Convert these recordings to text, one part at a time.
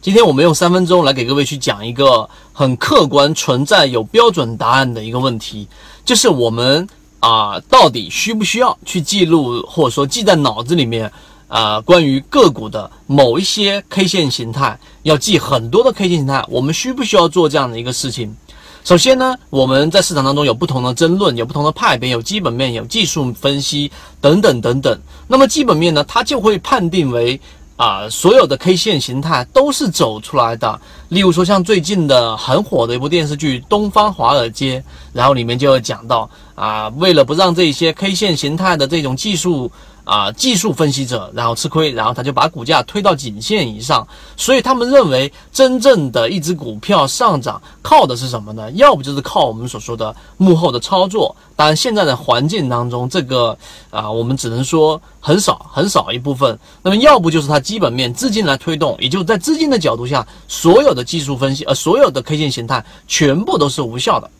今天我们用三分钟来给各位去讲一个很客观、存在有标准答案的一个问题，就是我们啊，到底需不需要去记录，或者说记在脑子里面啊，关于个股的某一些 K 线形态，要记很多的 K 线形态，我们需不需要做这样的一个事情？首先呢，我们在市场当中有不同的争论，有不同的派别，有基本面，有技术分析等等等等。那么基本面呢，它就会判定为。啊，所有的 K 线形态都是走出来的。例如说，像最近的很火的一部电视剧《东方华尔街》，然后里面就有讲到啊，为了不让这些 K 线形态的这种技术。啊，技术分析者然后吃亏，然后他就把股价推到颈线以上，所以他们认为真正的一只股票上涨靠的是什么呢？要不就是靠我们所说的幕后的操作，当然现在的环境当中，这个啊，我们只能说很少很少一部分。那么要不就是它基本面资金来推动，也就是在资金的角度下，所有的技术分析呃，所有的 K 线形态全部都是无效的。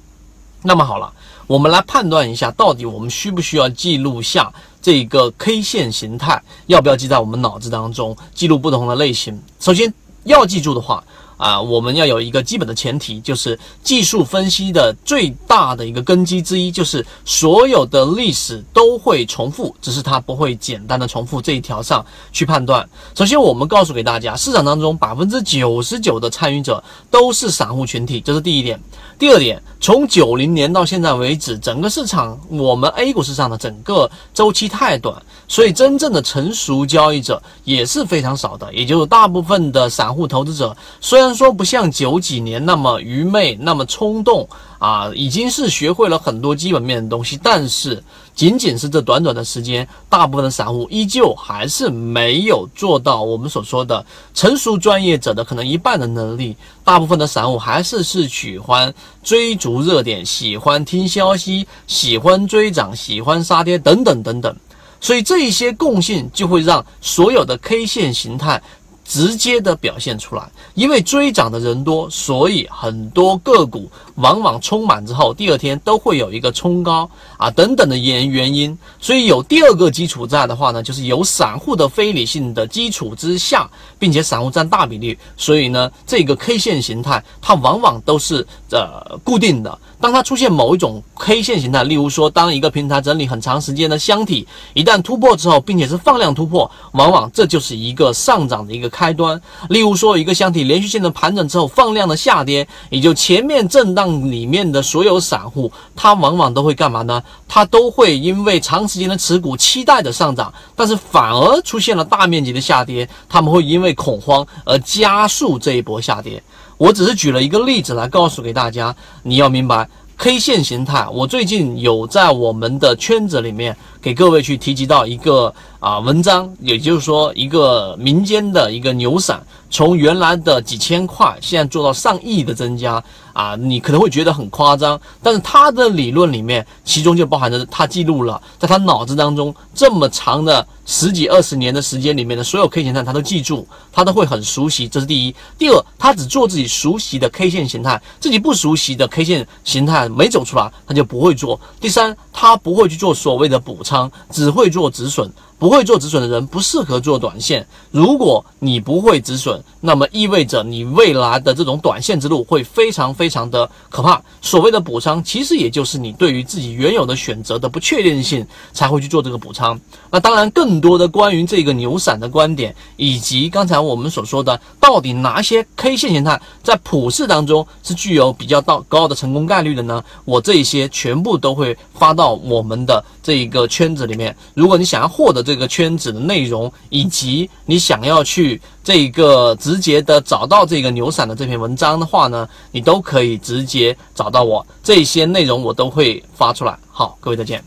那么好了，我们来判断一下，到底我们需不需要记录下？这个 K 线形态要不要记在我们脑子当中？记录不同的类型。首先要记住的话啊，我们要有一个基本的前提，就是技术分析的最大的一个根基之一，就是所有的历史都会重复，只是它不会简单的重复这一条上去判断。首先，我们告诉给大家，市场当中百分之九十九的参与者都是散户群体，这是第一点。第二点，从九零年到现在为止，整个市场我们 A 股市场的整个周期太短，所以真正的成熟交易者也是非常少的。也就是大部分的散户投资者，虽然然说不像九几年那么愚昧、那么冲动啊，已经是学会了很多基本面的东西，但是。仅仅是这短短的时间，大部分的散户依旧还是没有做到我们所说的成熟专业者的可能一半的能力。大部分的散户还是是喜欢追逐热点，喜欢听消息，喜欢追涨，喜欢杀跌等等等等。所以这一些共性就会让所有的 K 线形态。直接的表现出来，因为追涨的人多，所以很多个股往往冲满之后，第二天都会有一个冲高啊等等的原原因。所以有第二个基础在的话呢，就是有散户的非理性的基础之下，并且散户占大比例，所以呢，这个 K 线形态它往往都是呃固定的。当它出现某一种 K 线形态，例如说，当一个平台整理很长时间的箱体一旦突破之后，并且是放量突破，往往这就是一个上涨的一个开端。例如说，一个箱体连续性的盘整之后放量的下跌，也就前面震荡里面的所有散户，他往往都会干嘛呢？他都会因为长时间的持股期待的上涨，但是反而出现了大面积的下跌，他们会因为恐慌而加速这一波下跌。我只是举了一个例子来告诉给大家，你要明白 K 线形态。我最近有在我们的圈子里面给各位去提及到一个啊文章，也就是说一个民间的一个牛散，从原来的几千块，现在做到上亿的增加。啊，你可能会觉得很夸张，但是他的理论里面，其中就包含着他记录了，在他脑子当中这么长的十几二十年的时间里面的所有 K 线形态，他都记住，他都会很熟悉。这是第一。第二，他只做自己熟悉的 K 线形态，自己不熟悉的 K 线形态没走出来，他就不会做。第三，他不会去做所谓的补仓，只会做止损。不会做止损的人不适合做短线。如果你不会止损，那么意味着你未来的这种短线之路会非常非常的可怕。所谓的补仓，其实也就是你对于自己原有的选择的不确定性才会去做这个补仓。那当然，更多的关于这个牛散的观点，以及刚才我们所说的，到底哪些 K 线形态在普市当中是具有比较到高的成功概率的呢？我这些全部都会发到我们的这一个圈子里面。如果你想要获得，这个圈子的内容，以及你想要去这个直接的找到这个牛散的这篇文章的话呢，你都可以直接找到我，这些内容我都会发出来。好，各位再见。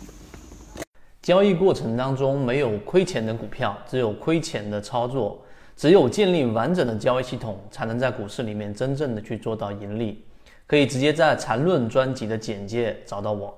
交易过程当中没有亏钱的股票，只有亏钱的操作。只有建立完整的交易系统，才能在股市里面真正的去做到盈利。可以直接在缠论专辑的简介找到我。